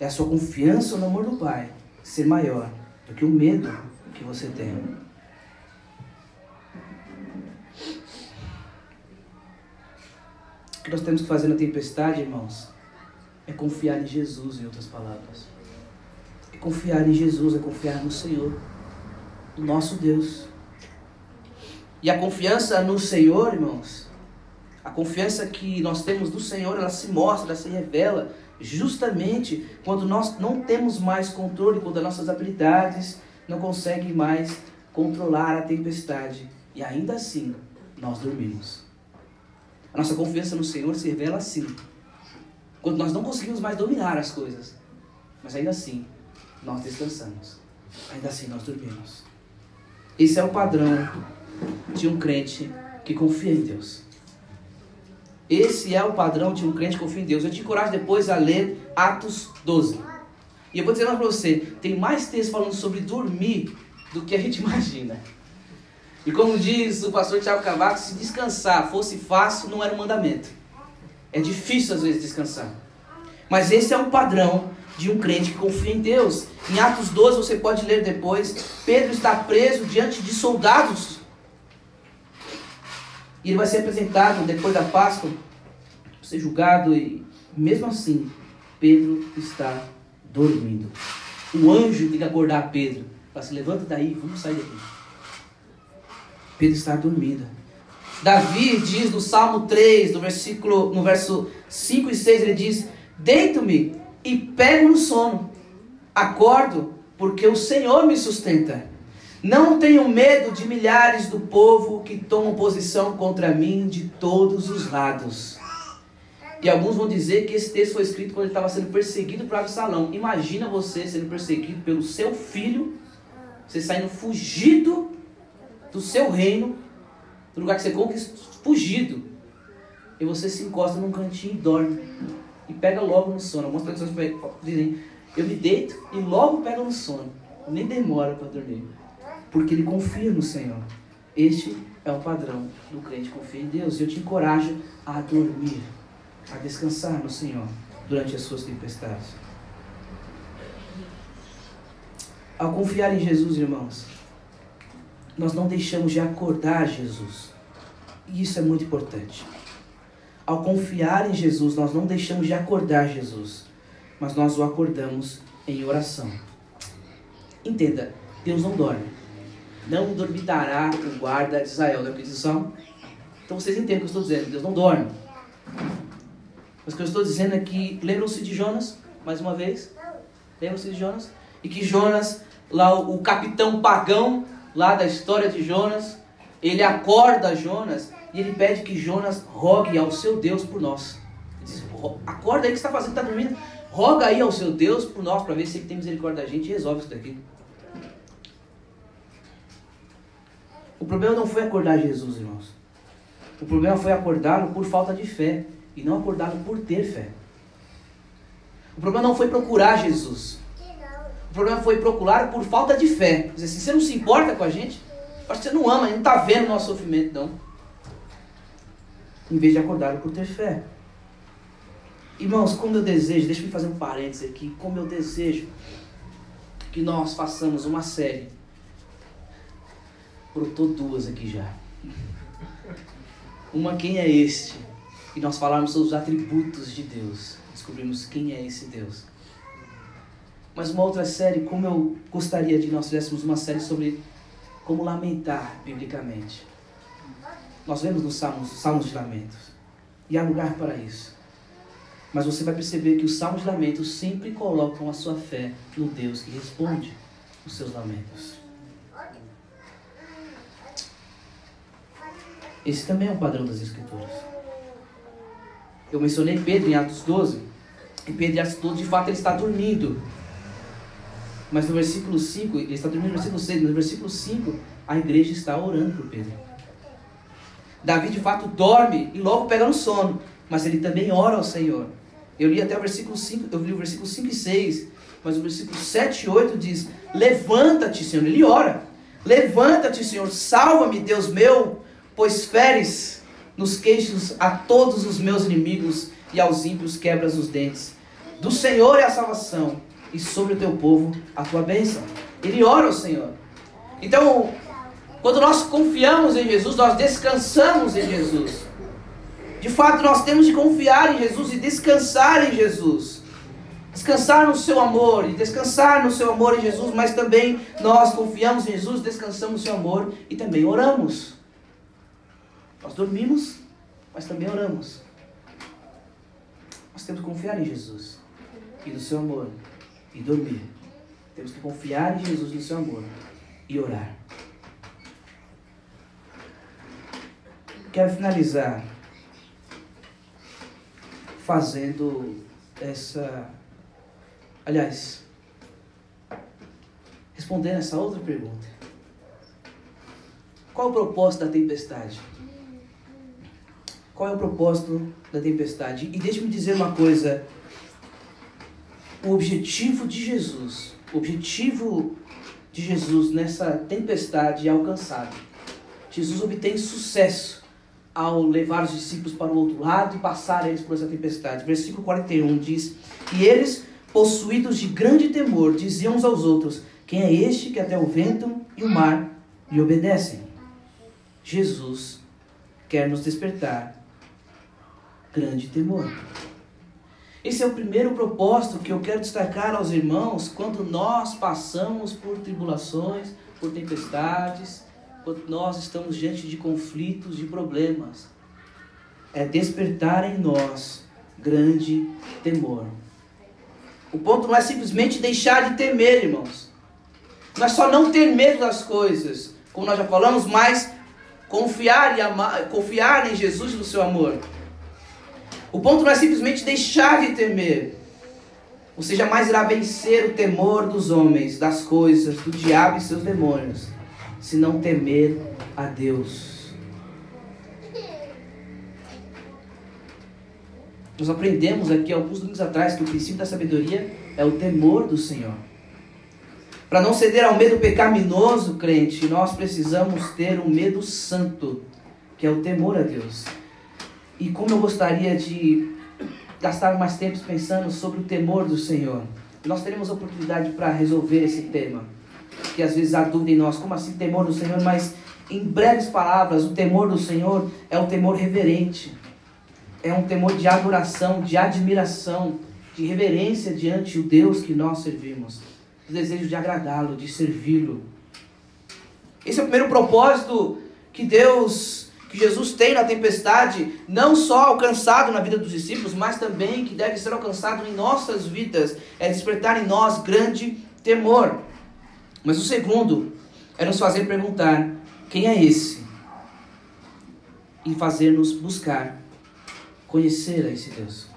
É a sua confiança no amor do Pai ser maior do que o medo que você tem. O que nós temos que fazer na tempestade, irmãos, é confiar em Jesus, em outras palavras. É confiar em Jesus, é confiar no Senhor, no nosso Deus. E a confiança no Senhor, irmãos, a confiança que nós temos no Senhor, ela se mostra, ela se revela justamente quando nós não temos mais controle, quando as nossas habilidades não conseguem mais controlar a tempestade. E ainda assim, nós dormimos. A nossa confiança no Senhor se revela assim. Quando nós não conseguimos mais dominar as coisas. Mas ainda assim, nós descansamos. Ainda assim, nós dormimos. Esse é o padrão de um crente que confia em Deus. Esse é o padrão de um crente que confia em Deus. Eu te encorajo depois a ler Atos 12. E eu vou dizer para você: tem mais texto falando sobre dormir do que a gente imagina. E como diz o pastor Tiago Cavaco, se descansar fosse fácil, não era um mandamento. É difícil às vezes descansar. Mas esse é um padrão de um crente que confia em Deus. Em Atos 12, você pode ler depois, Pedro está preso diante de soldados. E ele vai ser apresentado depois da Páscoa, ser julgado e mesmo assim, Pedro está dormindo. O anjo tem que acordar Pedro. Para se levanta daí, vamos sair daqui. Pedro está dormindo. Davi diz no Salmo 3, no versículo, no verso 5 e 6, ele diz: Deito-me e pego no sono. Acordo, porque o Senhor me sustenta. Não tenho medo de milhares do povo que tomam posição contra mim de todos os lados. E alguns vão dizer que esse texto foi escrito quando ele estava sendo perseguido por Absalão. Imagina você sendo perseguido pelo seu filho, você saindo fugido do seu reino, do lugar que você conquistou, fugido. E você se encosta num cantinho e dorme. E pega logo no sono. Algumas pessoas dizem, eu me deito e logo pego no sono. Nem demora para dormir. Porque ele confia no Senhor. Este é o padrão do crente confia em Deus. Eu te encorajo a dormir, a descansar no Senhor durante as suas tempestades. Ao confiar em Jesus, irmãos, nós não deixamos de acordar Jesus. E isso é muito importante. Ao confiar em Jesus, nós não deixamos de acordar Jesus, mas nós o acordamos em oração. Entenda, Deus não dorme. Não dormitará o guarda de Israel, não é o que diz o Salmo? Então vocês entendem o que eu estou dizendo, Deus não dorme. Mas o que eu estou dizendo é que, lembram-se de Jonas, mais uma vez? Lembram-se de Jonas? E que Jonas, lá o, capitão pagão, lá da história de Jonas, ele acorda Jonas e ele pede que Jonas rogue ao seu Deus por nós. Ele diz, acorda aí que você está fazendo, está dormindo. Roga aí ao seu Deus por nós, para ver se ele tem misericórdia da gente e resolve isso daqui. O problema não foi acordar Jesus, irmãos. O problema foi acordá-lo por falta de fé e não acordá-lo por ter fé. O problema não foi procurar Jesus. O problema foi procurar por falta de fé. Dizer assim, você não se importa com a gente? Acho que você não ama, não está vendo o nosso sofrimento, não. Em vez de acordar por ter fé. Irmãos, como eu desejo, deixa eu fazer um parênteses aqui, como eu desejo que nós façamos uma série. Brotou duas aqui já. Uma, quem é este? E nós falarmos sobre os atributos de Deus. Descobrimos quem é esse Deus. Mas uma outra série, como eu gostaria de nós fizéssemos uma série sobre como lamentar biblicamente. Nós vemos nos Salmos, Salmos de Lamentos. E há lugar para isso. Mas você vai perceber que os Salmos de Lamentos sempre colocam a sua fé no Deus que responde os seus lamentos. Esse também é um padrão das Escrituras. Eu mencionei Pedro em Atos 12. E Pedro em Atos 12, de fato, ele está dormindo. Mas no versículo 5, ele está dormindo no versículo 6, no versículo 5, a igreja está orando por Pedro. Davi de fato dorme e logo pega no sono, mas ele também ora ao Senhor. Eu li até o versículo 5, eu li o versículo 5 e 6, mas o versículo 7 e 8 diz: Levanta-te, Senhor. Ele ora: Levanta-te, Senhor, salva-me, Deus meu, pois feres nos queixos a todos os meus inimigos e aos ímpios quebras os dentes. Do Senhor é a salvação, e sobre o teu povo a tua bênção. Ele ora ao Senhor. Então, quando nós confiamos em Jesus, nós descansamos em Jesus. De fato, nós temos de confiar em Jesus e descansar em Jesus. Descansar no seu amor e descansar no seu amor em Jesus, mas também nós confiamos em Jesus, descansamos no seu amor e também oramos. Nós dormimos, mas também oramos. Nós temos que confiar em Jesus e no seu amor e dormir. Temos que confiar em Jesus no seu amor e orar. Quero finalizar fazendo essa. Aliás, respondendo essa outra pergunta. Qual o propósito da tempestade? Qual é o propósito da tempestade? E deixe-me dizer uma coisa. O objetivo de Jesus, o objetivo de Jesus nessa tempestade é alcançado. Jesus obtém sucesso ao levar os discípulos para o outro lado e passar eles por essa tempestade. Versículo 41 diz: E eles, possuídos de grande temor, diziam uns aos outros: Quem é este que até o vento e o mar lhe obedecem? Jesus quer nos despertar grande temor. Esse é o primeiro propósito que eu quero destacar aos irmãos quando nós passamos por tribulações, por tempestades, quando nós estamos diante de conflitos, de problemas, é despertar em nós grande temor. O ponto não é simplesmente deixar de temer, irmãos. Não é só não ter medo das coisas, como nós já falamos, mas confiar, e amar, confiar em Jesus e no seu amor. O ponto não é simplesmente deixar de temer. Você jamais irá vencer o temor dos homens, das coisas, do diabo e seus demônios se não temer a Deus. Nós aprendemos aqui alguns domingos atrás que o princípio da sabedoria é o temor do Senhor. Para não ceder ao medo pecaminoso, crente, nós precisamos ter um medo santo, que é o temor a Deus. E como eu gostaria de gastar mais tempo pensando sobre o temor do Senhor. Nós teremos oportunidade para resolver esse tema que às vezes há dúvida em nós, como assim temor do Senhor? Mas em breves palavras, o temor do Senhor é um temor reverente, é um temor de adoração, de admiração, de reverência diante do Deus que nós servimos, o desejo de agradá-lo, de servi-lo. Esse é o primeiro propósito que Deus, que Jesus tem na tempestade, não só alcançado na vida dos discípulos, mas também que deve ser alcançado em nossas vidas, é despertar em nós grande temor. Mas o segundo é nos fazer perguntar: quem é esse? E fazer-nos buscar conhecer a esse Deus.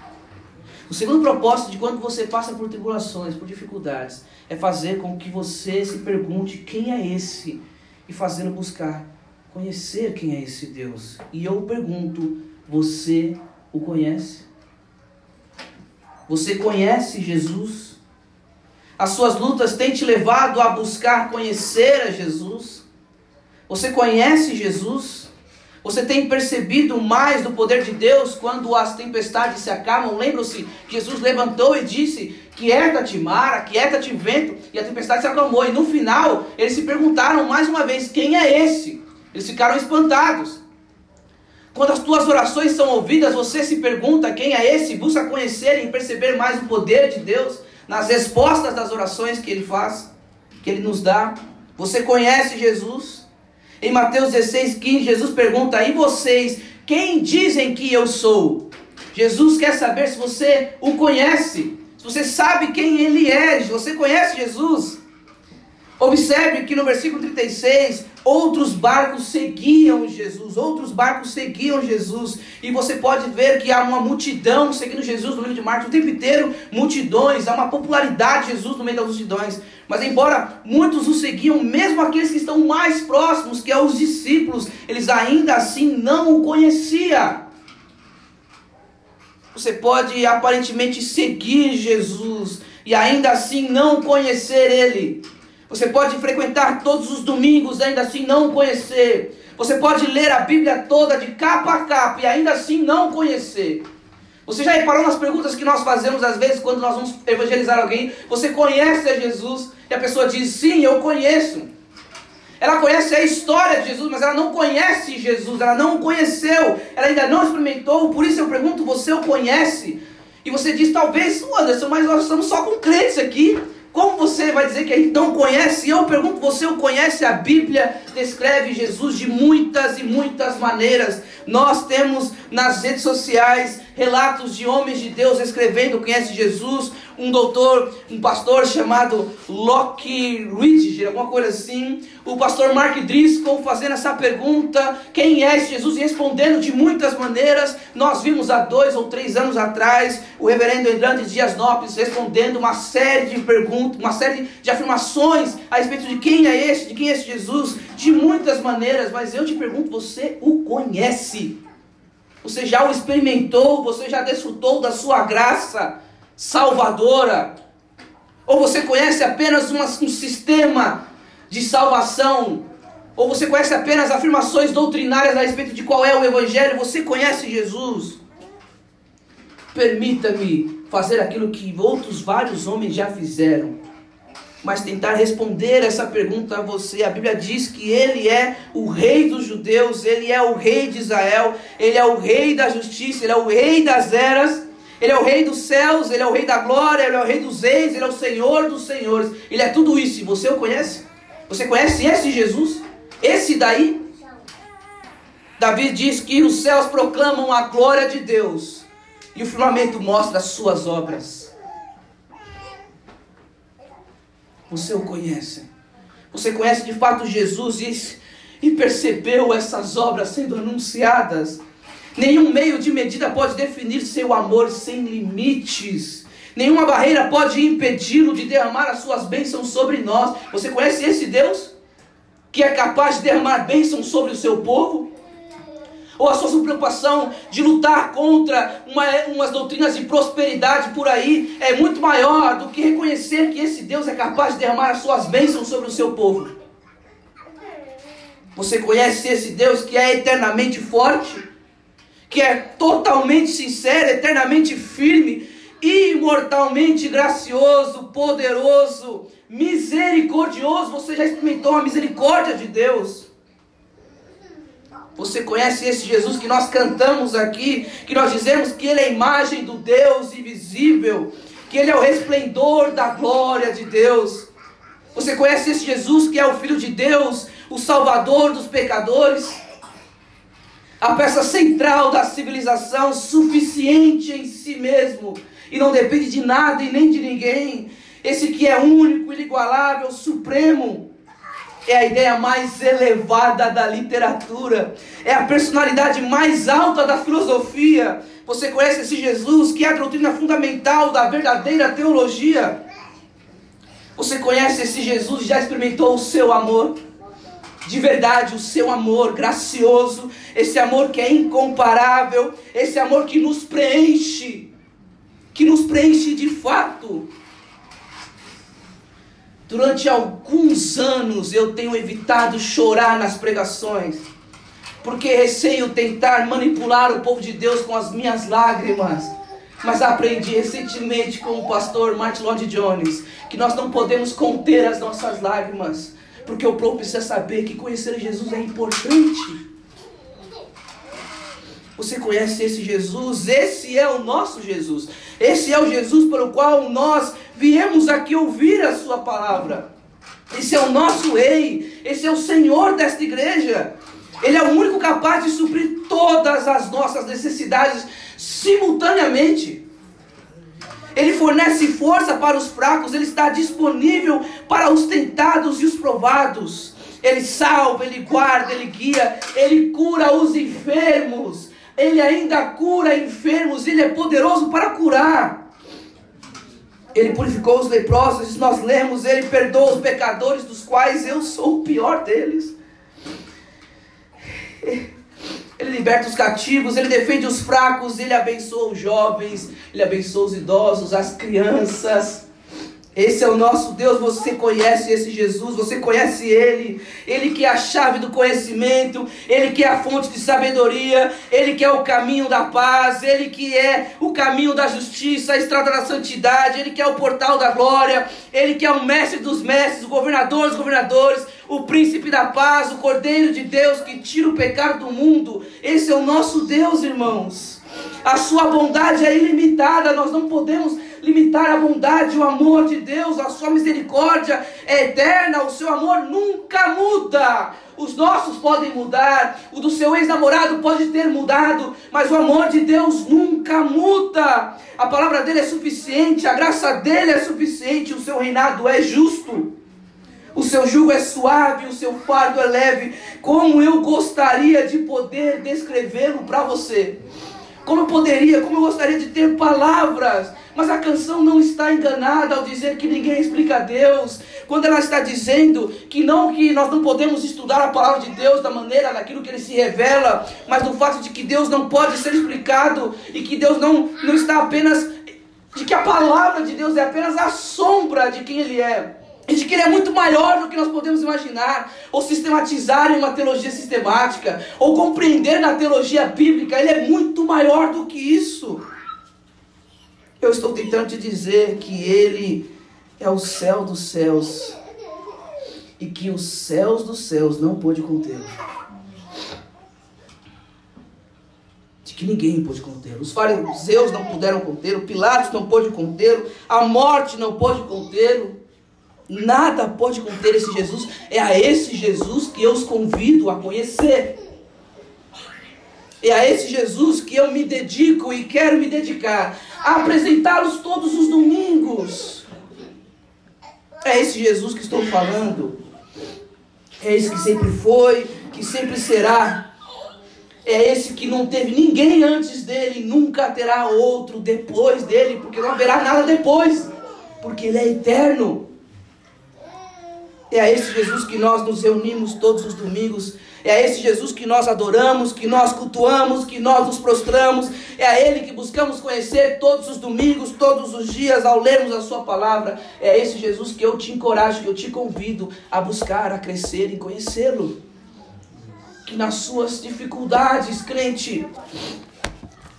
O segundo propósito de quando você passa por tribulações, por dificuldades, é fazer com que você se pergunte quem é esse e fazê-lo buscar conhecer quem é esse Deus. E eu pergunto: você o conhece? Você conhece Jesus? As suas lutas têm te levado a buscar conhecer a Jesus? Você conhece Jesus? Você tem percebido mais do poder de Deus quando as tempestades se acalmam? Lembram-se, Jesus levantou e disse: Quieta-te, mar, quieta-te, vento, e a tempestade se acalmou. E no final, eles se perguntaram mais uma vez: Quem é esse? Eles ficaram espantados. Quando as tuas orações são ouvidas, você se pergunta quem é esse, busca conhecer e perceber mais o poder de Deus nas respostas das orações que ele faz, que ele nos dá. Você conhece Jesus? Em Mateus 16, 15, Jesus pergunta: E vocês, quem dizem que eu sou? Jesus quer saber se você o conhece, se você sabe quem ele é, se você conhece Jesus. Observe que no versículo 36, outros barcos seguiam Jesus, outros barcos seguiam Jesus, e você pode ver que há uma multidão seguindo Jesus no livro de Marcos o tempo inteiro, multidões, há uma popularidade de Jesus no meio das multidões. Mas embora muitos o seguiam, mesmo aqueles que estão mais próximos, que é os discípulos, eles ainda assim não o conheciam. Você pode aparentemente seguir Jesus e ainda assim não conhecer ele. Você pode frequentar todos os domingos ainda assim não conhecer. Você pode ler a Bíblia toda de capa a capa e ainda assim não conhecer. Você já reparou nas perguntas que nós fazemos às vezes quando nós vamos evangelizar alguém? Você conhece a Jesus? E a pessoa diz: Sim, eu conheço. Ela conhece a história de Jesus, mas ela não conhece Jesus, ela não o conheceu, ela ainda não experimentou. Por isso eu pergunto: Você o conhece? E você diz: Talvez, Anderson, mas nós estamos só com crentes aqui. Como você vai dizer que a gente não conhece? E eu pergunto, você o conhece? A Bíblia descreve Jesus de muitas e muitas maneiras. Nós temos nas redes sociais relatos de homens de Deus escrevendo conhece Jesus, um doutor, um pastor chamado Locke Ridge, alguma coisa assim, o pastor Mark Driscoll fazendo essa pergunta, quem é Jesus? E respondendo de muitas maneiras, nós vimos há dois ou três anos atrás, o reverendo Hernandes Dias Lopes respondendo uma série de perguntas, uma série de afirmações a respeito de quem é esse, de quem é esse Jesus, de muitas maneiras, mas eu te pergunto, você o conhece? Você já o experimentou? Você já desfrutou da sua graça salvadora? Ou você conhece apenas uma, um sistema de salvação? Ou você conhece apenas afirmações doutrinárias a respeito de qual é o Evangelho? Você conhece Jesus? Permita-me fazer aquilo que outros vários homens já fizeram mas tentar responder essa pergunta a você. A Bíblia diz que ele é o rei dos judeus, ele é o rei de Israel, ele é o rei da justiça, ele é o rei das eras, ele é o rei dos céus, ele é o rei da glória, ele é o rei dos reis, ele é o senhor dos senhores. Ele é tudo isso. E você o conhece? Você conhece esse Jesus? Esse daí? Davi diz que os céus proclamam a glória de Deus e o firmamento mostra as suas obras. Você o conhece. Você conhece de fato Jesus e, e percebeu essas obras sendo anunciadas. Nenhum meio de medida pode definir seu amor sem limites. Nenhuma barreira pode impedi-lo de derramar as suas bênçãos sobre nós. Você conhece esse Deus? Que é capaz de derramar bênçãos sobre o seu povo? Ou a sua preocupação de lutar contra uma, umas doutrinas de prosperidade por aí é muito maior do que reconhecer que esse Deus é capaz de derramar as suas bênçãos sobre o seu povo. Você conhece esse Deus que é eternamente forte, que é totalmente sincero, eternamente firme, imortalmente gracioso, poderoso, misericordioso. Você já experimentou a misericórdia de Deus? Você conhece esse Jesus que nós cantamos aqui, que nós dizemos que ele é a imagem do Deus invisível, que ele é o resplendor da glória de Deus. Você conhece esse Jesus que é o Filho de Deus, o Salvador dos pecadores? A peça central da civilização, suficiente em si mesmo e não depende de nada e nem de ninguém. Esse que é único, inigualável, supremo é a ideia mais elevada da literatura, é a personalidade mais alta da filosofia. Você conhece esse Jesus que é a doutrina fundamental da verdadeira teologia? Você conhece esse Jesus e já experimentou o seu amor? De verdade, o seu amor gracioso, esse amor que é incomparável, esse amor que nos preenche, que nos preenche de fato. Durante alguns anos eu tenho evitado chorar nas pregações, porque receio tentar manipular o povo de Deus com as minhas lágrimas. Mas aprendi recentemente com o pastor Martin Lloyd Jones que nós não podemos conter as nossas lágrimas, porque o povo precisa saber que conhecer Jesus é importante. Você conhece esse Jesus? Esse é o nosso Jesus. Esse é o Jesus pelo qual nós viemos aqui ouvir a Sua palavra. Esse é o nosso Rei. Esse é o Senhor desta igreja. Ele é o único capaz de suprir todas as nossas necessidades simultaneamente. Ele fornece força para os fracos, ele está disponível para os tentados e os provados. Ele salva, ele guarda, ele guia, ele cura os enfermos. Ele ainda cura enfermos, ele é poderoso para curar. Ele purificou os leprosos, nós lemos, ele perdoa os pecadores, dos quais eu sou o pior deles. Ele liberta os cativos, ele defende os fracos, ele abençoa os jovens, ele abençoa os idosos, as crianças. Esse é o nosso Deus, você conhece esse Jesus, você conhece Ele, Ele que é a chave do conhecimento, Ele que é a fonte de sabedoria, Ele que é o caminho da paz, Ele que é o caminho da justiça, a estrada da santidade, Ele que é o portal da glória, Ele que é o mestre dos mestres, o governador dos governadores, o príncipe da paz, o cordeiro de Deus que tira o pecado do mundo. Esse é o nosso Deus, irmãos. A sua bondade é ilimitada, nós não podemos limitar a bondade, o amor de Deus, a sua misericórdia é eterna, o seu amor nunca muda. Os nossos podem mudar, o do seu ex-namorado pode ter mudado, mas o amor de Deus nunca muda. A palavra dele é suficiente, a graça dele é suficiente, o seu reinado é justo. O seu jugo é suave, o seu fardo é leve. Como eu gostaria de poder descrevê-lo para você. Como eu poderia, como eu gostaria de ter palavras mas a canção não está enganada ao dizer que ninguém explica Deus. Quando ela está dizendo que não que nós não podemos estudar a palavra de Deus da maneira daquilo que ele se revela, mas do fato de que Deus não pode ser explicado e que Deus não, não está apenas de que a palavra de Deus é apenas a sombra de quem ele é. De que ele é muito maior do que nós podemos imaginar, ou sistematizar em uma teologia sistemática, ou compreender na teologia bíblica, ele é muito maior do que isso. Eu estou tentando te dizer que Ele é o céu dos céus e que os céus dos céus não pôde contê-lo. De que ninguém pôde contê-lo. Os fariseus não puderam contê-lo, Pilatos não pôde contê-lo, a morte não pôde contê-lo. Nada pode conter esse Jesus. É a esse Jesus que eu os convido a conhecer. É a esse Jesus que eu me dedico e quero me dedicar a apresentá-los todos os domingos. É esse Jesus que estou falando. É esse que sempre foi, que sempre será. É esse que não teve ninguém antes dele, nunca terá outro depois dele, porque não haverá nada depois, porque ele é eterno. É a esse Jesus que nós nos reunimos todos os domingos é a esse Jesus que nós adoramos, que nós cultuamos, que nós nos prostramos. É a Ele que buscamos conhecer todos os domingos, todos os dias, ao lermos a Sua palavra. É esse Jesus que eu te encorajo, que eu te convido a buscar, a crescer e conhecê-lo. Que nas suas dificuldades, crente,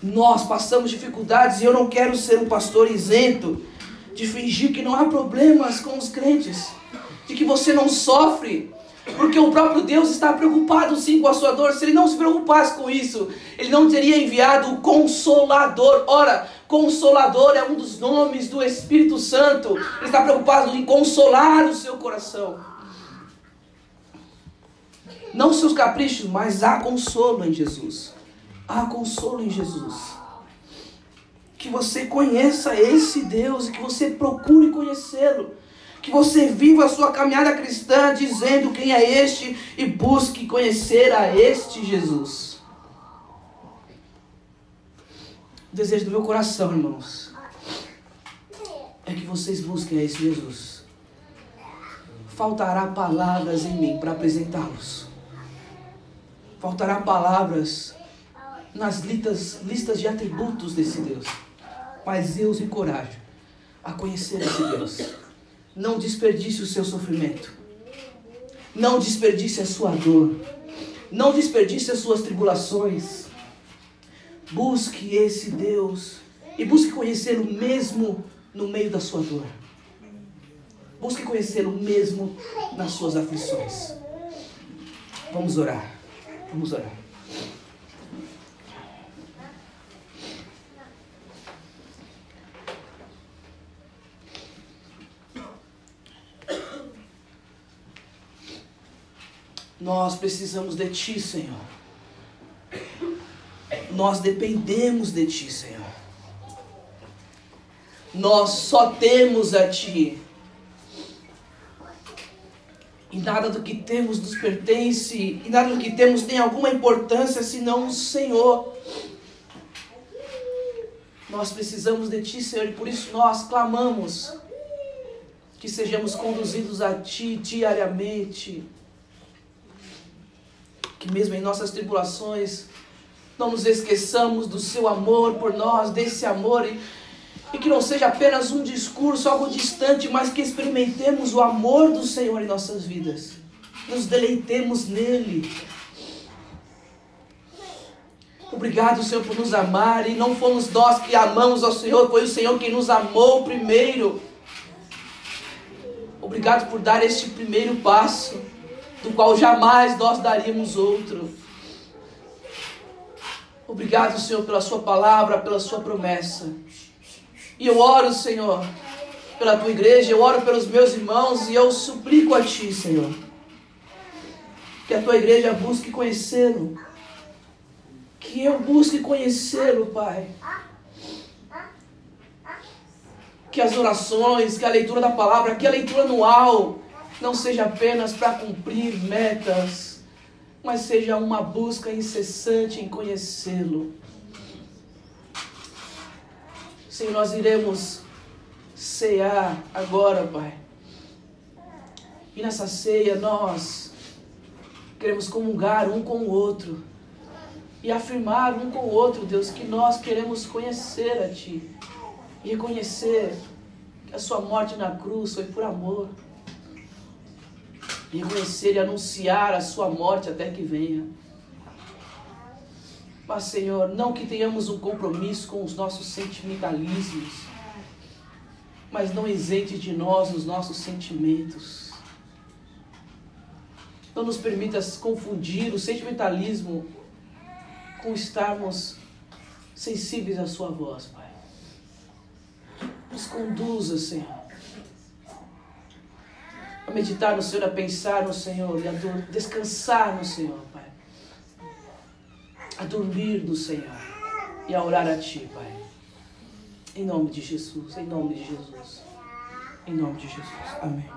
nós passamos dificuldades e eu não quero ser um pastor isento de fingir que não há problemas com os crentes, de que você não sofre, porque o próprio Deus está preocupado sim com a sua dor. Se ele não se preocupasse com isso, ele não teria enviado o Consolador. Ora, Consolador é um dos nomes do Espírito Santo. Ele está preocupado em consolar o seu coração. Não seus caprichos, mas há consolo em Jesus. Há consolo em Jesus. Que você conheça esse Deus e que você procure conhecê-lo que você viva a sua caminhada cristã dizendo quem é este e busque conhecer a este Jesus. O desejo do meu coração, irmãos, é que vocês busquem a esse Jesus. Faltará palavras em mim para apresentá-los. Faltará palavras nas listas, listas de atributos desse Deus. Mas eu os encorajo a conhecer esse Deus não desperdice o seu sofrimento. Não desperdice a sua dor. Não desperdice as suas tribulações. Busque esse Deus e busque conhecê-lo mesmo no meio da sua dor. Busque conhecê-lo mesmo nas suas aflições. Vamos orar. Vamos orar. Nós precisamos de Ti, Senhor. Nós dependemos de Ti, Senhor. Nós só temos a Ti. E nada do que temos nos pertence, e nada do que temos tem alguma importância senão o Senhor. Nós precisamos de Ti, Senhor, e por isso nós clamamos que sejamos conduzidos a Ti diariamente que mesmo em nossas tribulações, não nos esqueçamos do seu amor por nós, desse amor, e, e que não seja apenas um discurso, algo distante, mas que experimentemos o amor do Senhor em nossas vidas, nos deleitemos nele. Obrigado, Senhor, por nos amar, e não fomos nós que amamos ao Senhor, foi o Senhor quem nos amou primeiro. Obrigado por dar este primeiro passo do qual jamais nós daríamos outro. Obrigado, Senhor, pela Sua palavra, pela Sua promessa. E eu oro, Senhor, pela Tua igreja, eu oro pelos meus irmãos e eu suplico a Ti, Senhor, que a Tua igreja busque conhecê-lo. Que eu busque conhecê-lo, Pai. Que as orações, que a leitura da palavra, que a leitura anual, não seja apenas para cumprir metas, mas seja uma busca incessante em conhecê-lo. Senhor, nós iremos cear agora, Pai. E nessa ceia nós queremos comungar um com o outro e afirmar um com o outro, Deus, que nós queremos conhecer a Ti e reconhecer que a Sua morte na cruz foi por amor e reconhecer e anunciar a sua morte até que venha. Mas, Senhor, não que tenhamos um compromisso com os nossos sentimentalismos, mas não isente de nós os nossos sentimentos. Não nos permita confundir o sentimentalismo com estarmos sensíveis à Sua voz, Pai. Nos conduza, Senhor a meditar no Senhor, a pensar no Senhor e a descansar no Senhor, Pai. A dormir no Senhor e a orar a Ti, Pai. Em nome de Jesus, em nome de Jesus. Em nome de Jesus. Amém.